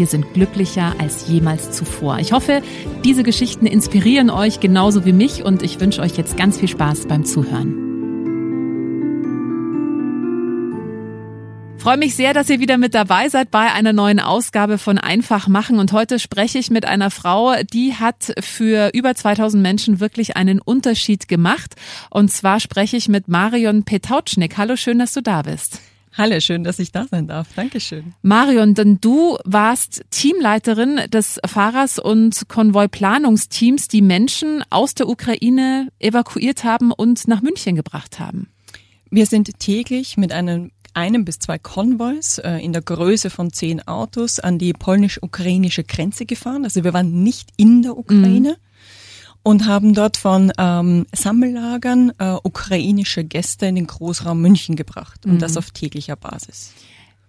wir sind glücklicher als jemals zuvor. Ich hoffe, diese Geschichten inspirieren euch genauso wie mich und ich wünsche euch jetzt ganz viel Spaß beim Zuhören. Freue mich sehr, dass ihr wieder mit dabei seid bei einer neuen Ausgabe von Einfach machen. Und heute spreche ich mit einer Frau, die hat für über 2000 Menschen wirklich einen Unterschied gemacht. Und zwar spreche ich mit Marion Petaucznik. Hallo, schön, dass du da bist. Hallo, schön, dass ich da sein darf. Dankeschön. Marion, denn du warst Teamleiterin des Fahrers- und Konvoiplanungsteams, die Menschen aus der Ukraine evakuiert haben und nach München gebracht haben. Wir sind täglich mit einem einem bis zwei Konvois äh, in der Größe von zehn Autos an die polnisch-ukrainische Grenze gefahren. Also wir waren nicht in der Ukraine. Mhm. Und haben dort von ähm, Sammellagern äh, ukrainische Gäste in den Großraum München gebracht. Und mhm. das auf täglicher Basis.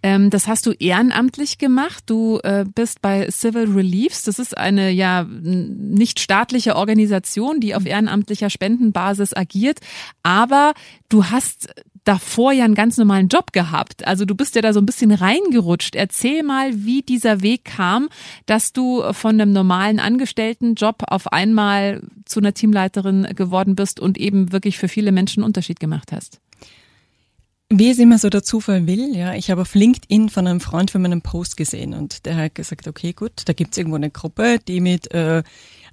Ähm, das hast du ehrenamtlich gemacht. Du äh, bist bei Civil Reliefs. Das ist eine ja nicht staatliche Organisation, die auf ehrenamtlicher Spendenbasis agiert. Aber du hast davor ja einen ganz normalen Job gehabt. Also du bist ja da so ein bisschen reingerutscht. Erzähl mal, wie dieser Weg kam, dass du von einem normalen Angestelltenjob auf einmal zu einer Teamleiterin geworden bist und eben wirklich für viele Menschen Unterschied gemacht hast. Wie es immer so der Zufall will, ja, ich habe auf LinkedIn von einem Freund von meinem Post gesehen und der hat gesagt, okay, gut, da gibt's irgendwo eine Gruppe, die mit äh,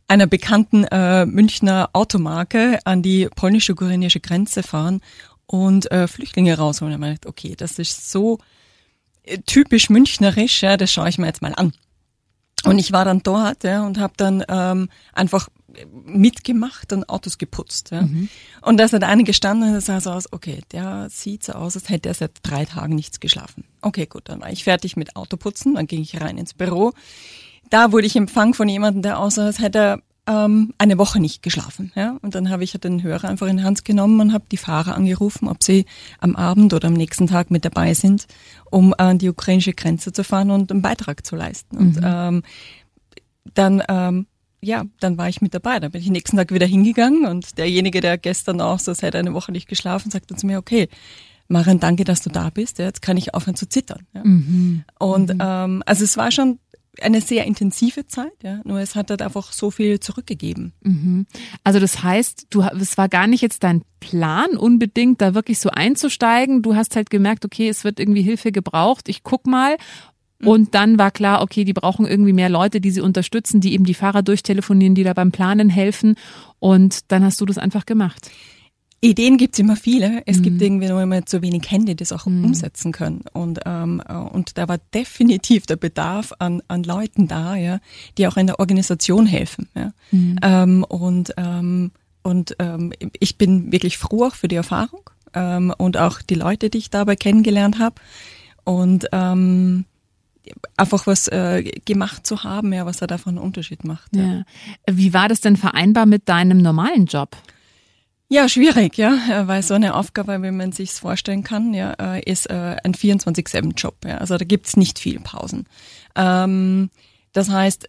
einer bekannten äh, Münchner Automarke an die polnisch-ukrainische Grenze fahren und äh, Flüchtlinge rausholen. Und man dachte, okay, das ist so äh, typisch münchnerisch, ja, das schaue ich mir jetzt mal an. Und ich war dann dort ja, und habe dann ähm, einfach mitgemacht und Autos geputzt. Ja. Mhm. Und da hat einer gestanden und sah so aus, okay, der sieht so aus, als hätte er seit drei Tagen nichts geschlafen. Okay, gut, dann war ich fertig mit Autoputzen, dann ging ich rein ins Büro. Da wurde ich empfangen von jemandem, der aussah, als hätte er ähm, eine Woche nicht geschlafen. Ja? Und dann habe ich den Hörer einfach in die Hand genommen und habe die Fahrer angerufen, ob sie am Abend oder am nächsten Tag mit dabei sind, um an die ukrainische Grenze zu fahren und einen Beitrag zu leisten. Mhm. Und ähm, dann ähm, ja, dann war ich mit dabei. Dann bin ich nächsten Tag wieder hingegangen und derjenige, der gestern auch so seit einer Woche nicht geschlafen, sagte zu mir, okay, Maren, danke, dass du da bist. Ja, jetzt kann ich aufhören zu zittern. Ja. Mhm. Und mhm. Ähm, also es war schon eine sehr intensive Zeit, ja. Nur es hat halt einfach so viel zurückgegeben. Mhm. Also das heißt, du, es war gar nicht jetzt dein Plan, unbedingt da wirklich so einzusteigen. Du hast halt gemerkt, okay, es wird irgendwie Hilfe gebraucht. Ich guck mal. Mhm. Und dann war klar, okay, die brauchen irgendwie mehr Leute, die sie unterstützen, die eben die Fahrer durchtelefonieren, die da beim Planen helfen. Und dann hast du das einfach gemacht. Ideen gibt's immer viele. Es mhm. gibt irgendwie nur immer zu wenig Hände, die das auch mhm. umsetzen können. Und, ähm, äh, und da war definitiv der Bedarf an, an Leuten da, ja, die auch in der Organisation helfen. Ja. Mhm. Ähm, und ähm, und ähm, ich bin wirklich froh auch für die Erfahrung ähm, und auch die Leute, die ich dabei kennengelernt habe. Und ähm, einfach was äh, gemacht zu haben, ja, was da davon einen Unterschied macht. Ja. ja. Wie war das denn vereinbar mit deinem normalen Job? Ja, schwierig, ja, weil so eine Aufgabe, wie man sich's vorstellen kann, ja, äh, ist äh, ein 24-7-Job. Ja. Also da gibt's nicht viel Pausen. Ähm, das heißt,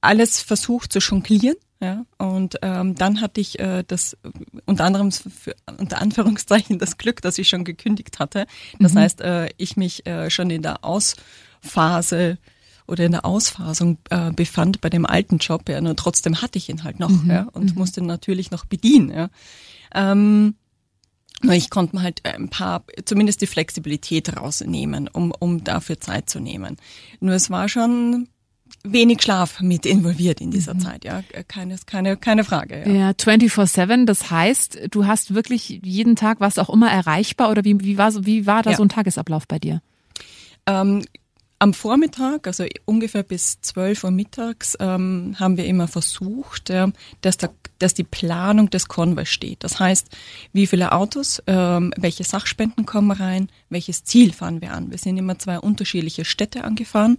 alles versucht zu jonglieren. Ja, und ähm, dann hatte ich äh, das unter anderem für, unter Anführungszeichen das Glück, dass ich schon gekündigt hatte. Das mhm. heißt, äh, ich mich äh, schon in der Ausphase oder in der Ausphasung äh, befand bei dem alten Job, ja, nur trotzdem hatte ich ihn halt noch, mhm. ja, und mhm. musste natürlich noch bedienen, ja. Ähm, nur ich konnte mir halt ein paar, zumindest die Flexibilität rausnehmen, um, um dafür Zeit zu nehmen. Nur es war schon wenig Schlaf mit involviert in dieser mhm. Zeit, ja, keine, keine, keine Frage. Ja, ja 24-7, das heißt, du hast wirklich jeden Tag was auch immer erreichbar oder wie, wie, war, so, wie war da ja. so ein Tagesablauf bei dir? Ähm, am Vormittag, also ungefähr bis 12 Uhr mittags, ähm, haben wir immer versucht, äh, dass, da, dass die Planung des Konvois steht. Das heißt, wie viele Autos, ähm, welche Sachspenden kommen rein, welches Ziel fahren wir an. Wir sind immer zwei unterschiedliche Städte angefahren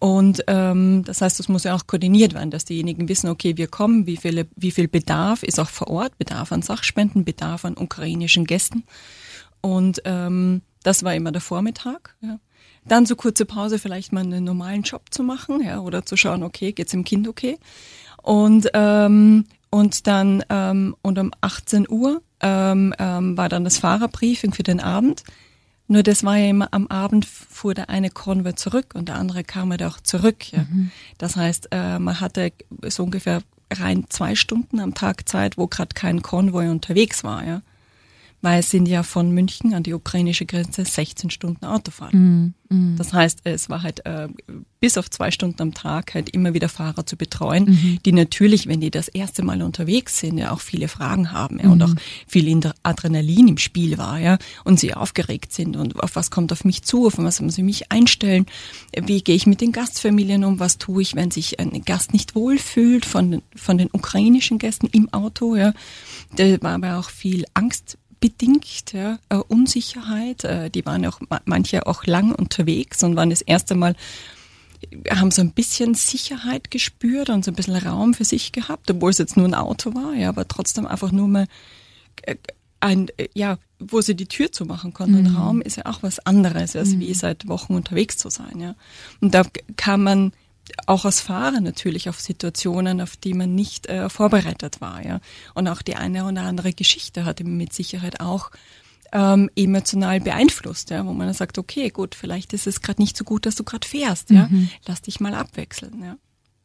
und ähm, das heißt, es muss ja auch koordiniert werden, dass diejenigen wissen, okay, wir kommen, wie, viele, wie viel Bedarf ist auch vor Ort, Bedarf an Sachspenden, Bedarf an ukrainischen Gästen. Und ähm, das war immer der Vormittag. Ja. Dann so kurze Pause, vielleicht mal einen normalen Job zu machen, ja, oder zu schauen, okay, geht's dem Kind okay? Und ähm, und dann ähm, und um 18 Uhr ähm, ähm, war dann das Fahrerbriefing für den Abend. Nur das war ja immer am Abend fuhr der eine Konvoi zurück und der andere kam ja auch zurück. Ja. Mhm. Das heißt, äh, man hatte so ungefähr rein zwei Stunden am Tag Zeit, wo gerade kein Konvoi unterwegs war. Ja weil es sind ja von München an die ukrainische Grenze 16 Stunden Autofahrt. Mm, mm. Das heißt, es war halt äh, bis auf zwei Stunden am Tag halt immer wieder Fahrer zu betreuen, mhm. die natürlich, wenn die das erste Mal unterwegs sind, ja auch viele Fragen haben ja, mhm. und auch viel Adrenalin im Spiel war, ja, und sie aufgeregt sind und auf was kommt auf mich zu, auf was muss ich mich einstellen, wie gehe ich mit den Gastfamilien um, was tue ich, wenn sich ein Gast nicht wohlfühlt von, von den ukrainischen Gästen im Auto, ja. Da war aber auch viel Angst bedingt, ja, äh, Unsicherheit. Äh, die waren auch manche auch lang unterwegs und waren das erste Mal haben so ein bisschen Sicherheit gespürt und so ein bisschen Raum für sich gehabt, obwohl es jetzt nur ein Auto war, ja, aber trotzdem einfach nur mal äh, ein, äh, ja, wo sie die Tür zumachen konnten. Mhm. Und Raum ist ja auch was anderes, als mhm. wie seit Wochen unterwegs zu sein, ja. Und da kann man auch als Fahrer natürlich auf Situationen, auf die man nicht äh, vorbereitet war. Ja. Und auch die eine oder andere Geschichte hat ihn mit Sicherheit auch ähm, emotional beeinflusst, ja, wo man dann sagt, okay, gut, vielleicht ist es gerade nicht so gut, dass du gerade fährst, ja, mhm. lass dich mal abwechseln. Ja.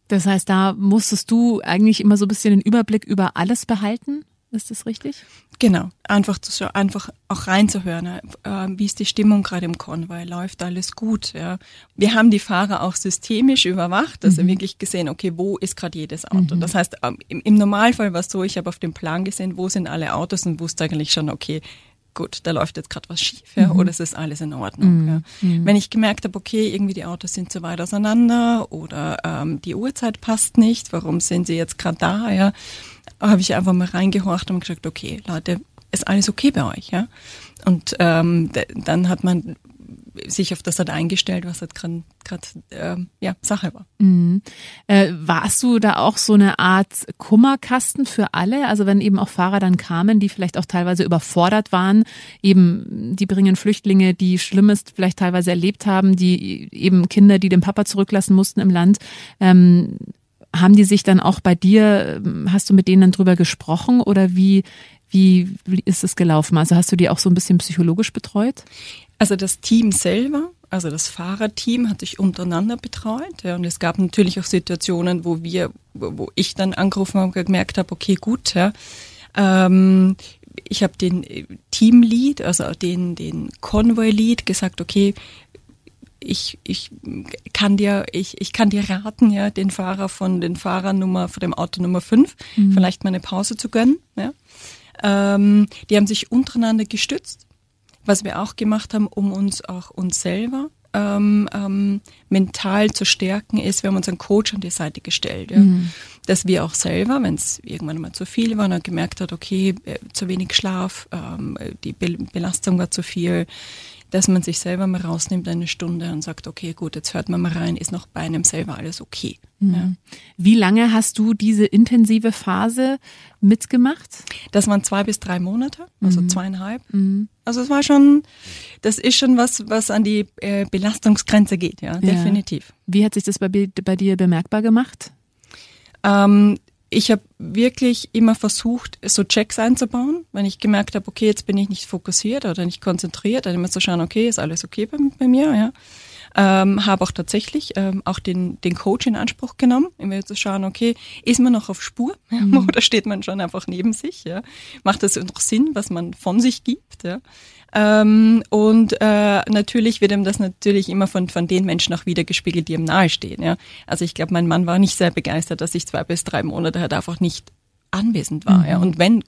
Das heißt, da musstest du eigentlich immer so ein bisschen den Überblick über alles behalten? Ist das richtig? Genau, einfach zu einfach auch reinzuhören, äh, wie ist die Stimmung gerade im Konvoi, läuft alles gut. Ja. Wir haben die Fahrer auch systemisch überwacht, also mhm. wirklich gesehen, okay, wo ist gerade jedes Auto. Mhm. Das heißt, ähm, im, im Normalfall war es so, ich habe auf dem Plan gesehen, wo sind alle Autos und wusste eigentlich schon, okay, gut, da läuft jetzt gerade was schief, ja, mhm. oder es ist alles in Ordnung. Mhm. Ja. Mhm. Wenn ich gemerkt habe, okay, irgendwie die Autos sind zu weit auseinander oder ähm, die Uhrzeit passt nicht, warum sind sie jetzt gerade da, ja, habe ich einfach mal reingehorcht und gesagt, okay, Leute, ist alles okay bei euch, ja? Und ähm, dann hat man sich auf das halt eingestellt, was halt gerade äh, ja, Sache war. Mhm. Äh, warst du da auch so eine Art Kummerkasten für alle? Also wenn eben auch Fahrer dann kamen, die vielleicht auch teilweise überfordert waren, eben die bringen Flüchtlinge, die Schlimmes vielleicht teilweise erlebt haben, die eben Kinder, die den Papa zurücklassen mussten im Land. Ähm, haben die sich dann auch bei dir, ähm, hast du mit denen dann drüber gesprochen oder wie, wie, wie ist es gelaufen? Also hast du die auch so ein bisschen psychologisch betreut? Also das Team selber, also das Fahrerteam hat sich untereinander betreut. Ja, und es gab natürlich auch Situationen, wo wir, wo ich dann angerufen habe und gemerkt habe, okay, gut, ja, ähm, ich habe den Teamlead, also den, den Convoy-Lead gesagt, okay, ich, ich kann dir, ich, ich kann dir raten, ja, den Fahrer von den Fahrernummer, von dem Auto Nummer 5, mhm. vielleicht mal eine Pause zu gönnen. Ja. Ähm, die haben sich untereinander gestützt, was wir auch gemacht haben, um uns auch uns selber ähm, ähm, mental zu stärken, ist, wir haben uns einen Coach an die Seite gestellt. Ja. Mhm. Dass wir auch selber, wenn es irgendwann mal zu viel war und gemerkt hat, okay, äh, zu wenig Schlaf, ähm, die Be Belastung war zu viel, dass man sich selber mal rausnimmt eine Stunde und sagt, okay, gut, jetzt hört man mal rein, ist noch bei einem selber alles okay. Mhm. Ja. Wie lange hast du diese intensive Phase mitgemacht? Das waren zwei bis drei Monate, also mhm. zweieinhalb. Mhm. Also es war schon, das ist schon was, was an die äh, Belastungsgrenze geht, ja, ja, definitiv. Wie hat sich das bei, bei dir bemerkbar gemacht? Ähm, ich habe wirklich immer versucht, so Checks einzubauen, wenn ich gemerkt habe, okay, jetzt bin ich nicht fokussiert oder nicht konzentriert, dann immer zu schauen, okay, ist alles okay bei, bei mir, ja. Ähm, habe auch tatsächlich ähm, auch den, den Coach in Anspruch genommen, immer zu schauen, okay, ist man noch auf Spur mhm. oder steht man schon einfach neben sich? Ja? Macht das noch Sinn, was man von sich gibt? Ja? Ähm, und äh, natürlich wird ihm das natürlich immer von, von den Menschen auch wieder gespiegelt, die ihm nahestehen. Ja? Also ich glaube, mein Mann war nicht sehr begeistert, dass ich zwei bis drei Monate halt einfach nicht anwesend war. Mhm. Ja? Und wenn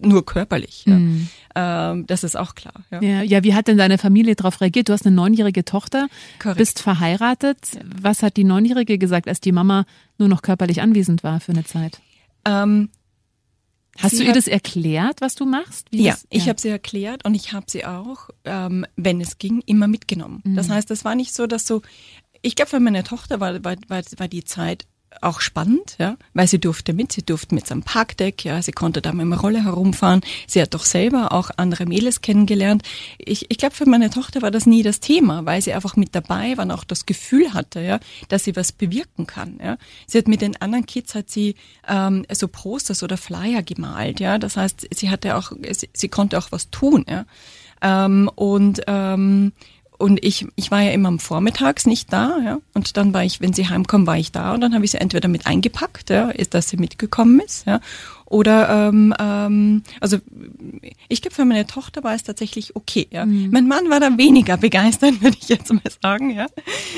nur körperlich. Ja. Mhm. Ähm, das ist auch klar. Ja. ja. Ja, wie hat denn deine Familie darauf reagiert? Du hast eine neunjährige Tochter, Korrekt. bist verheiratet. Ja. Was hat die Neunjährige gesagt, als die Mama nur noch körperlich anwesend war für eine Zeit? Ähm, Hast du ihr das erklärt, was du machst? ja, das, ja, ich habe sie erklärt und ich habe sie auch, ähm, wenn es ging, immer mitgenommen. Mhm. Das heißt, es war nicht so, dass so, ich glaube, für meine Tochter war, war, war, war die Zeit auch spannend, ja, weil sie durfte mit, sie durfte mit seinem Parkdeck, ja, sie konnte da mit dem Rolle herumfahren. Sie hat doch selber auch andere Mädels kennengelernt. Ich, ich glaube, für meine Tochter war das nie das Thema, weil sie einfach mit dabei war und auch das Gefühl hatte, ja, dass sie was bewirken kann. Ja. Sie hat mit den anderen Kids hat sie ähm, so Posters oder Flyer gemalt, ja. Das heißt, sie hatte auch, sie, sie konnte auch was tun, ja. Ähm, und ähm, und ich, ich war ja immer am Vormittags nicht da, ja. Und dann war ich, wenn sie heimkommen, war ich da und dann habe ich sie entweder mit eingepackt, ja, ist, dass sie mitgekommen ist, ja. Oder ähm, ähm, also ich glaube, für meine Tochter war es tatsächlich okay. Ja. Mhm. Mein Mann war da weniger begeistert, würde ich jetzt mal sagen, ja,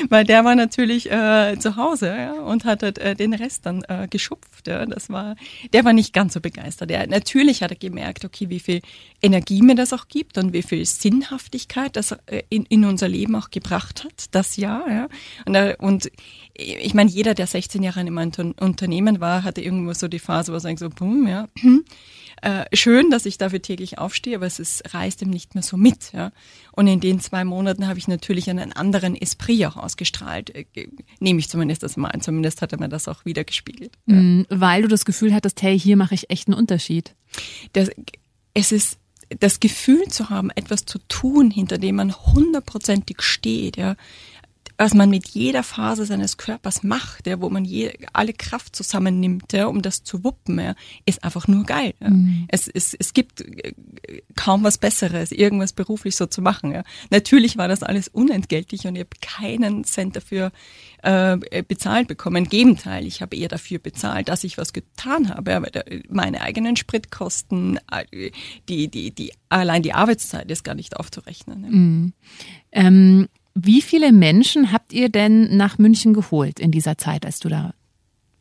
weil der war natürlich äh, zu Hause ja, und hat halt, äh, den Rest dann äh, geschupft. Ja. Das war, der war nicht ganz so begeistert. Er, natürlich hat er gemerkt, okay, wie viel Energie mir das auch gibt und wie viel Sinnhaftigkeit das äh, in, in unser Leben auch gebracht hat, das Jahr. Ja. Und, äh, und ich meine, jeder, der 16 Jahre in einem Unternehmen war, hatte irgendwo so die Phase, wo er sagt so, boom, ja, äh, schön, dass ich dafür täglich aufstehe, aber es ist, reißt ihm nicht mehr so mit. Ja. Und in den zwei Monaten habe ich natürlich einen anderen Esprit auch ausgestrahlt. Äh, nehme ich zumindest das mal an. Zumindest hat er mir das auch wieder gespiegelt. Ja. Mhm, weil du das Gefühl hattest, hey, hier mache ich echt einen Unterschied. Das, es ist das Gefühl zu haben, etwas zu tun, hinter dem man hundertprozentig steht, ja, was man mit jeder Phase seines Körpers macht, ja, wo man je, alle Kraft zusammennimmt, ja, um das zu wuppen, ja, ist einfach nur geil. Ja. Mhm. Es, es, es gibt äh, kaum was Besseres, irgendwas beruflich so zu machen. Ja. Natürlich war das alles unentgeltlich und ich habe keinen Cent dafür äh, bezahlt bekommen. Im Gegenteil, ich habe eher dafür bezahlt, dass ich was getan habe. Ja, meine eigenen Spritkosten, äh, die, die, die, allein die Arbeitszeit ist gar nicht aufzurechnen. Ja. Mhm. Ähm wie viele Menschen habt ihr denn nach München geholt in dieser Zeit, als du da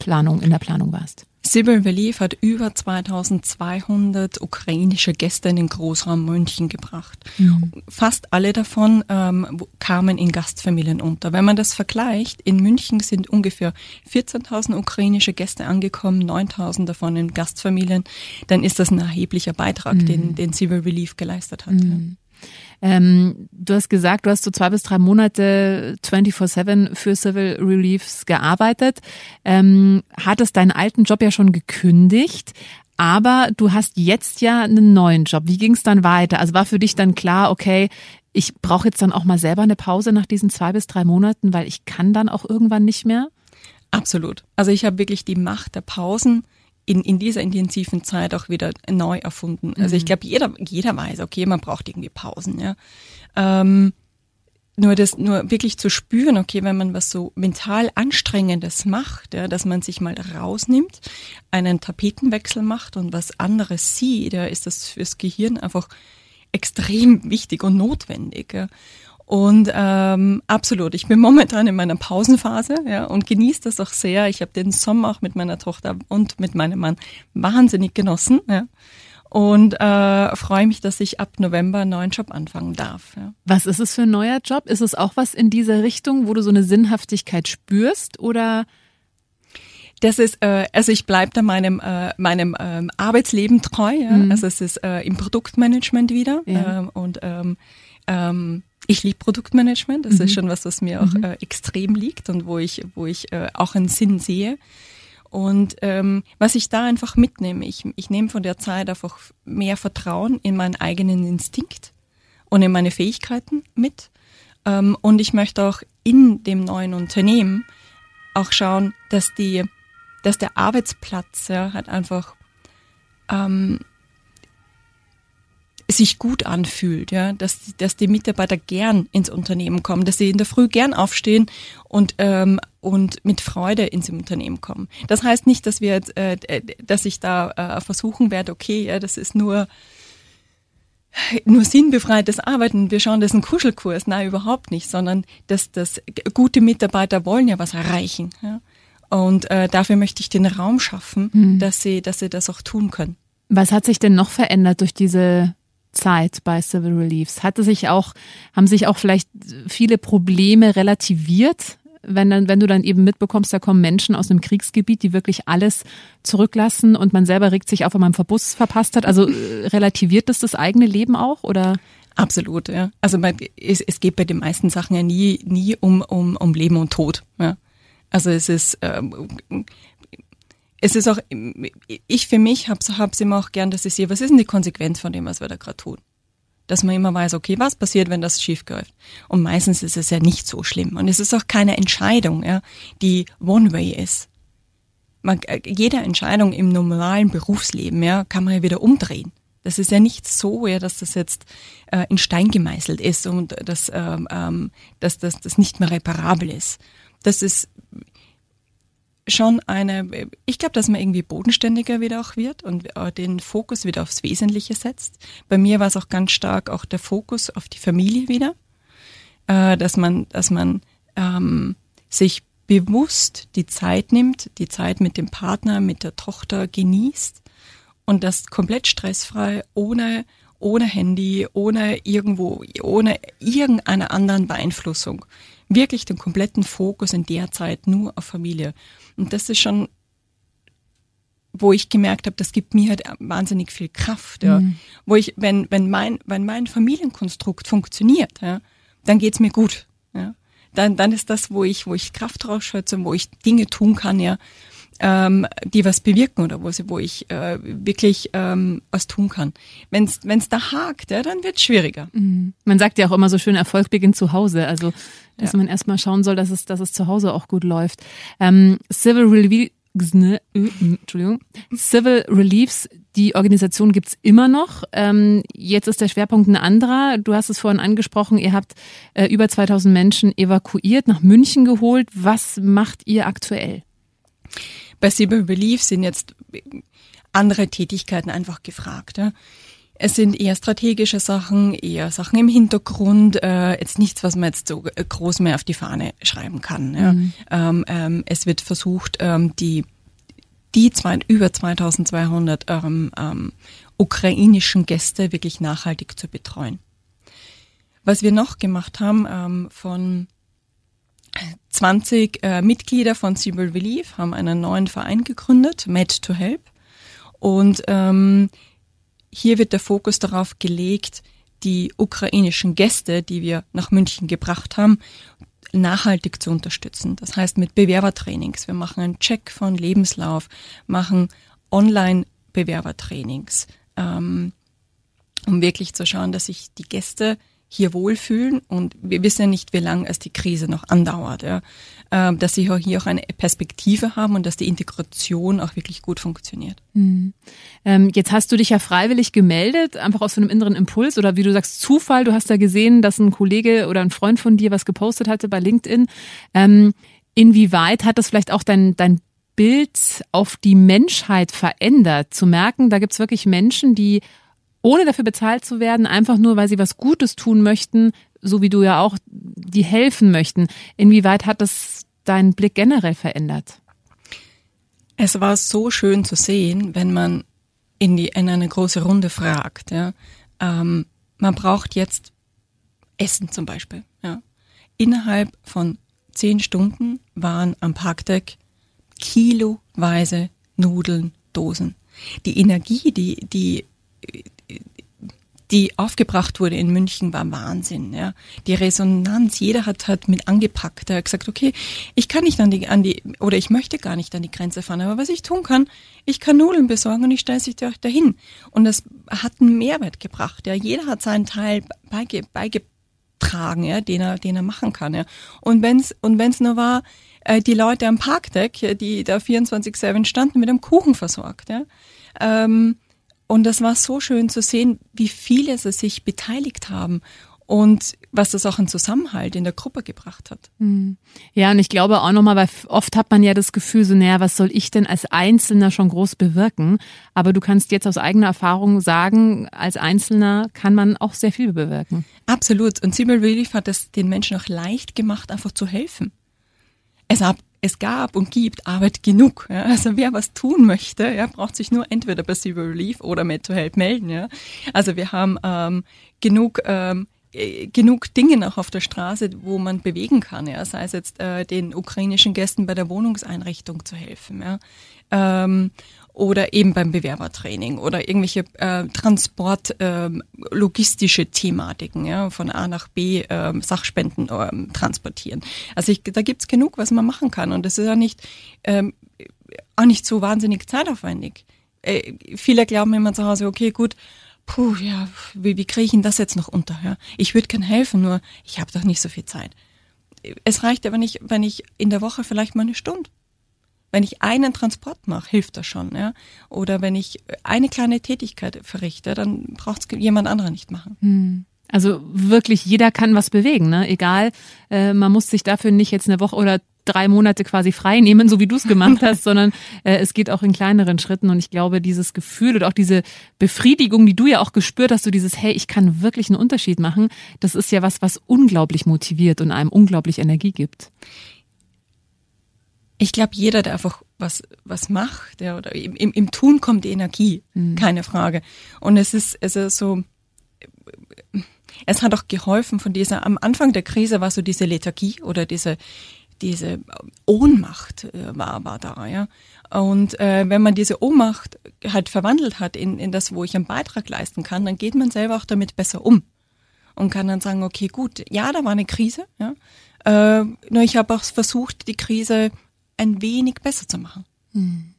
Planung, in der Planung warst? Civil Relief hat über 2200 ukrainische Gäste in den Großraum München gebracht. Mhm. Fast alle davon ähm, kamen in Gastfamilien unter. Wenn man das vergleicht, in München sind ungefähr 14.000 ukrainische Gäste angekommen, 9.000 davon in Gastfamilien, dann ist das ein erheblicher Beitrag, mhm. den, den Civil Relief geleistet hat. Mhm. Ähm, du hast gesagt, du hast so zwei bis drei Monate 24-7 für Civil Reliefs gearbeitet, ähm, hattest deinen alten Job ja schon gekündigt. Aber du hast jetzt ja einen neuen Job. Wie ging es dann weiter? Also war für dich dann klar, okay, ich brauche jetzt dann auch mal selber eine Pause nach diesen zwei bis drei Monaten, weil ich kann dann auch irgendwann nicht mehr? Absolut. Also ich habe wirklich die Macht der Pausen in, in dieser intensiven Zeit auch wieder neu erfunden. Also ich mhm. glaube, jeder, jeder weiß, okay, man braucht irgendwie Pausen, ja. Ähm, nur das, nur wirklich zu spüren, okay, wenn man was so mental Anstrengendes macht, ja, dass man sich mal rausnimmt, einen Tapetenwechsel macht und was anderes sieht, ja, ist das fürs Gehirn einfach extrem wichtig und notwendig. Ja. Und ähm, absolut, ich bin momentan in meiner Pausenphase ja, und genieße das auch sehr. Ich habe den Sommer auch mit meiner Tochter und mit meinem Mann wahnsinnig genossen. Ja. Und äh, freue mich, dass ich ab November einen neuen Job anfangen darf. Ja. Was ist es für ein neuer Job? Ist es auch was in dieser Richtung, wo du so eine Sinnhaftigkeit spürst oder? Das ist, äh, also ich bleibe da meinem, äh, meinem ähm, Arbeitsleben treu. Ja? Mhm. Also es ist äh, im Produktmanagement wieder. Ja. Ähm, und ähm, ähm, ich liebe Produktmanagement. Das mhm. ist schon was, was mir auch mhm. äh, extrem liegt und wo ich, wo ich äh, auch einen Sinn sehe. Und ähm, was ich da einfach mitnehme, ich, ich nehme von der Zeit einfach mehr Vertrauen in meinen eigenen Instinkt und in meine Fähigkeiten mit. Ähm, und ich möchte auch in dem neuen Unternehmen auch schauen, dass die, dass der Arbeitsplatz ja, halt einfach ähm, sich gut anfühlt, ja, dass, dass die Mitarbeiter gern ins Unternehmen kommen, dass sie in der Früh gern aufstehen und, ähm, und mit Freude ins Unternehmen kommen. Das heißt nicht, dass wir jetzt, äh, dass ich da äh, versuchen werde, okay, ja, das ist nur nur sinnbefreites Arbeiten, wir schauen, das ist ein Kuschelkurs, nein, überhaupt nicht, sondern dass das gute Mitarbeiter wollen ja was erreichen. Ja? Und äh, dafür möchte ich den Raum schaffen, mhm. dass sie, dass sie das auch tun können. Was hat sich denn noch verändert durch diese Zeit bei Civil Reliefs? Hatte sich auch, haben sich auch vielleicht viele Probleme relativiert? Wenn, dann, wenn du dann eben mitbekommst, da kommen Menschen aus einem Kriegsgebiet, die wirklich alles zurücklassen und man selber regt sich auf, wenn man einen Verbus verpasst hat. Also äh, relativiert das das eigene Leben auch oder? Absolut, ja. Also man, es, es geht bei den meisten Sachen ja nie, nie um, um, um Leben und Tod. Ja. Also es ist, ähm, es ist auch, ich für mich habe es immer auch gern, dass ich sehe, was ist denn die Konsequenz von dem, was wir da gerade tun? Dass man immer weiß, okay, was passiert, wenn das schief läuft? Und meistens ist es ja nicht so schlimm. Und es ist auch keine Entscheidung, ja, die One-Way ist. Man, äh, jede Entscheidung im normalen Berufsleben, ja, kann man ja wieder umdrehen. Das ist ja nicht so, ja, dass das jetzt äh, in Stein gemeißelt ist und dass, ähm, ähm dass das, das nicht mehr reparabel ist. Das ist schon eine, ich glaube, dass man irgendwie bodenständiger wieder auch wird und äh, den Fokus wieder aufs Wesentliche setzt. Bei mir war es auch ganz stark auch der Fokus auf die Familie wieder, äh, dass man, dass man ähm, sich bewusst die Zeit nimmt, die Zeit mit dem Partner, mit der Tochter genießt und das komplett stressfrei, ohne ohne Handy, ohne irgendwo, ohne irgendeine anderen Beeinflussung wirklich den kompletten Fokus in der Zeit nur auf Familie. Und das ist schon, wo ich gemerkt habe, das gibt mir halt wahnsinnig viel Kraft. Ja. Mhm. Wo ich, wenn, wenn mein, wenn mein Familienkonstrukt funktioniert, ja, dann geht's mir gut. Ja. Dann, dann ist das, wo ich, wo ich Kraft rausschätze, wo ich Dinge tun kann, ja, ähm, die was bewirken oder wo, sie, wo ich äh, wirklich ähm, was tun kann. Wenn es da hakt, ja, dann wird es schwieriger. Mhm. Man sagt ja auch immer so schön, Erfolg beginnt zu Hause. Also dass ja. man erstmal schauen soll, dass es, dass es zu Hause auch gut läuft. Ähm, Civil Relief äh, Entschuldigung. Civil Reliefs, die Organisation gibt's immer noch. Ähm, jetzt ist der Schwerpunkt ein anderer. Du hast es vorhin angesprochen, ihr habt äh, über 2000 Menschen evakuiert, nach München geholt. Was macht ihr aktuell? Bei Civil Relief sind jetzt andere Tätigkeiten einfach gefragt. Ja. Es sind eher strategische Sachen, eher Sachen im Hintergrund, äh, jetzt nichts, was man jetzt so groß mehr auf die Fahne schreiben kann. Ja. Mhm. Ähm, ähm, es wird versucht, ähm, die die zwei, über 2200 ähm, ähm, ukrainischen Gäste wirklich nachhaltig zu betreuen. Was wir noch gemacht haben, ähm, von 20 äh, Mitglieder von Civil Relief haben einen neuen Verein gegründet, Med to Help. Und ähm, hier wird der Fokus darauf gelegt, die ukrainischen Gäste, die wir nach München gebracht haben, nachhaltig zu unterstützen. Das heißt mit Bewerbertrainings. Wir machen einen Check von Lebenslauf, machen Online-Bewerbertrainings, ähm, um wirklich zu schauen, dass sich die Gäste hier wohlfühlen und wir wissen ja nicht, wie lange es die Krise noch andauert, ja. Ähm, dass sie hier auch eine Perspektive haben und dass die Integration auch wirklich gut funktioniert. Mhm. Ähm, jetzt hast du dich ja freiwillig gemeldet, einfach aus so einem inneren Impuls oder wie du sagst, Zufall. Du hast da gesehen, dass ein Kollege oder ein Freund von dir was gepostet hatte bei LinkedIn. Ähm, inwieweit hat das vielleicht auch dein, dein Bild auf die Menschheit verändert? Zu merken, da gibt's wirklich Menschen, die ohne dafür bezahlt zu werden, einfach nur, weil sie was Gutes tun möchten, so wie du ja auch, die helfen möchten. Inwieweit hat das deinen Blick generell verändert? Es war so schön zu sehen, wenn man in, die, in eine große Runde fragt. Ja. Ähm, man braucht jetzt Essen zum Beispiel. Ja. Innerhalb von zehn Stunden waren am Parkdeck kiloweise Nudeln, Dosen. Die Energie, die, die die aufgebracht wurde in München, war Wahnsinn. Ja. Die Resonanz, jeder hat, hat mit angepackt. Er hat gesagt, okay, ich kann nicht an die, an die, oder ich möchte gar nicht an die Grenze fahren, aber was ich tun kann, ich kann Nudeln besorgen und ich stelle sich dahin. Und das hat einen Mehrwert gebracht. Ja. Jeder hat seinen Teil beige, beigetragen, ja, den er, den er machen kann. Ja. Und wenn's, und wenn's nur war, äh, die Leute am Parkdeck, die da 24-7 standen, mit einem Kuchen versorgt. Ja. Ähm, Und das war so schön zu sehen, wie viele sie sich beteiligt haben und was das auch einen Zusammenhalt in der Gruppe gebracht hat. Hm. Ja, und ich glaube auch nochmal, weil oft hat man ja das Gefühl, so, naja, was soll ich denn als Einzelner schon groß bewirken? Aber du kannst jetzt aus eigener Erfahrung sagen, als Einzelner kann man auch sehr viel bewirken. Absolut. Und Sibyl Relief hat es den Menschen auch leicht gemacht, einfach zu helfen. Es gab, es gab und gibt Arbeit genug. Ja. Also wer was tun möchte, ja, braucht sich nur entweder bei Civil Relief oder Med to Help melden. Ja. Also wir haben ähm, genug ähm, äh, genug Dinge noch auf der Straße, wo man bewegen kann, ja, sei es jetzt äh, den ukrainischen Gästen bei der Wohnungseinrichtung zu helfen, ja, ähm, oder eben beim Bewerbertraining oder irgendwelche äh, Transport, äh, logistische Thematiken, ja, von A nach B äh, Sachspenden äh, transportieren. Also ich, da gibt's genug, was man machen kann und das ist ja nicht ähm, auch nicht so wahnsinnig zeitaufwendig. Äh, viele glauben immer zu Hause, okay, gut, puh, ja, wie, wie kriege ich denn das jetzt noch unter? Ja? Ich würde gerne helfen, nur ich habe doch nicht so viel Zeit. Es reicht aber nicht, wenn ich in der Woche vielleicht mal eine Stunde. Wenn ich einen Transport mache, hilft das schon, ja. Oder wenn ich eine kleine Tätigkeit verrichte, dann braucht es jemand anderer nicht machen. Hm. Also wirklich jeder kann was bewegen, ne? Egal, äh, man muss sich dafür nicht jetzt eine Woche oder drei Monate quasi frei nehmen, so wie du es gemacht hast, sondern äh, es geht auch in kleineren Schritten. Und ich glaube, dieses Gefühl und auch diese Befriedigung, die du ja auch gespürt hast, so dieses, hey, ich kann wirklich einen Unterschied machen, das ist ja was, was unglaublich motiviert und einem unglaublich Energie gibt. Ich glaube, jeder, der einfach was, was macht, der, oder im, im, im Tun kommt die Energie, mhm. keine Frage. Und es ist, es ist so, es hat auch geholfen von dieser, am Anfang der Krise war so diese Lethargie oder diese, diese Ohnmacht äh, war, war da, ja. Und äh, wenn man diese Ohnmacht halt verwandelt hat in, in das, wo ich einen Beitrag leisten kann, dann geht man selber auch damit besser um und kann dann sagen, okay, gut, ja, da war eine Krise, ja. Äh, nur ich habe auch versucht, die Krise ein wenig besser zu machen. Hm.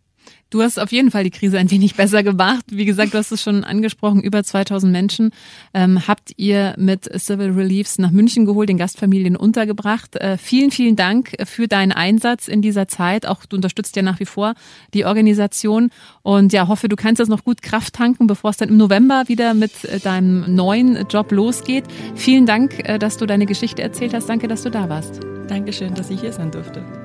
Du hast auf jeden Fall die Krise ein wenig besser gemacht. Wie gesagt, du hast es schon angesprochen, über 2000 Menschen ähm, habt ihr mit Civil Reliefs nach München geholt, den Gastfamilien untergebracht. Äh, vielen, vielen Dank für deinen Einsatz in dieser Zeit. Auch du unterstützt ja nach wie vor die Organisation und ja, hoffe, du kannst das noch gut Kraft tanken, bevor es dann im November wieder mit äh, deinem neuen Job losgeht. Vielen Dank, äh, dass du deine Geschichte erzählt hast. Danke, dass du da warst. Dankeschön, dass ich hier sein durfte.